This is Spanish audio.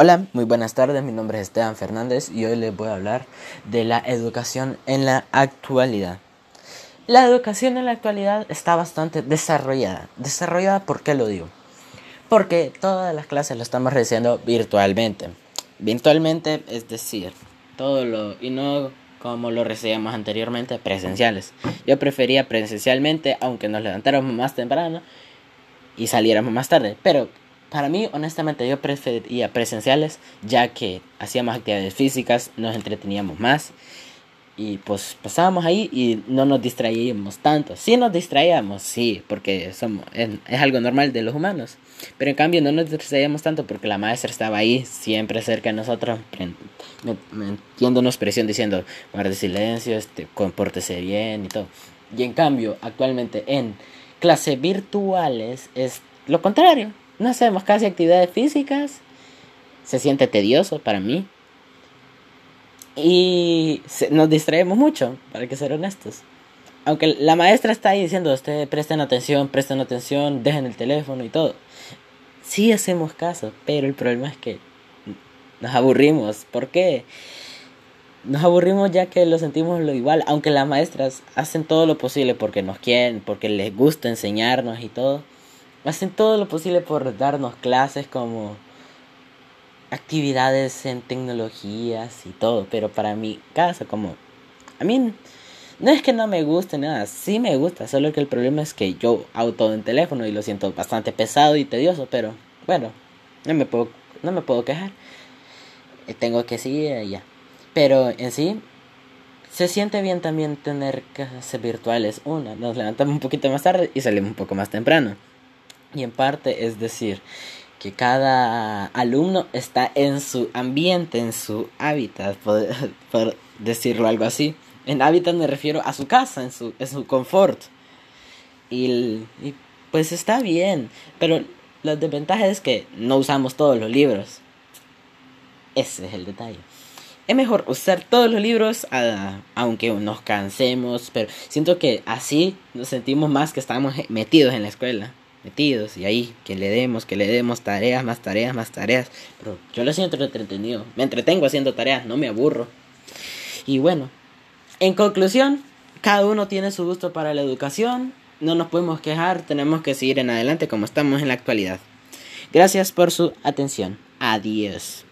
Hola, muy buenas tardes, mi nombre es Esteban Fernández y hoy les voy a hablar de la educación en la actualidad. La educación en la actualidad está bastante desarrollada. ¿Desarrollada por qué lo digo? Porque todas las clases lo estamos recibiendo virtualmente. Virtualmente, es decir, todo lo... y no como lo recibíamos anteriormente, presenciales. Yo prefería presencialmente, aunque nos levantáramos más temprano y saliéramos más tarde. Pero para mí, honestamente, yo prefería presenciales, ya que hacíamos actividades físicas, nos entreteníamos más y pues pasábamos ahí y no nos distraíamos tanto. Sí nos distraíamos, sí, porque somos, es, algo normal de los humanos. Pero en cambio no nos distraíamos tanto porque la maestra estaba ahí, siempre cerca de nosotros, metiéndonos presión diciendo, guarde silencio, este, compórtese bien y todo. Y en cambio, actualmente en clases virtuales es lo contrario no hacemos casi actividades físicas. Se siente tedioso para mí. Y nos distraemos mucho, para que ser honestos. Aunque la maestra está ahí diciendo, ustedes presten atención, presten atención, dejen el teléfono y todo. Sí hacemos caso, pero el problema es que nos aburrimos. ¿Por qué? Nos aburrimos ya que lo sentimos lo igual, aunque las maestras hacen todo lo posible porque nos quieren, porque les gusta enseñarnos y todo hacen todo lo posible por darnos clases como actividades en tecnologías y todo, pero para mi caso como a mí no es que no me guste nada, sí me gusta, solo que el problema es que yo hago todo en teléfono y lo siento bastante pesado y tedioso, pero bueno, no me puedo no me puedo quejar. Eh, tengo que seguir ya. Pero en sí se siente bien también tener clases virtuales. Una, nos levantamos un poquito más tarde y salimos un poco más temprano. Y en parte es decir que cada alumno está en su ambiente, en su hábitat, por, decirlo algo así. En hábitat me refiero a su casa, en su, en su confort. Y, pues está bien, pero la desventaja es que no usamos todos los libros. Ese es el detalle. Es mejor usar todos los libros, aunque nos cansemos, pero siento que así nos sentimos más que estamos metidos en la escuela metidos y ahí que le demos, que le demos tareas, más tareas, más tareas. Pero yo lo siento entretenido. Me entretengo haciendo tareas, no me aburro. Y bueno, en conclusión, cada uno tiene su gusto para la educación. No nos podemos quejar, tenemos que seguir en adelante como estamos en la actualidad. Gracias por su atención. Adiós.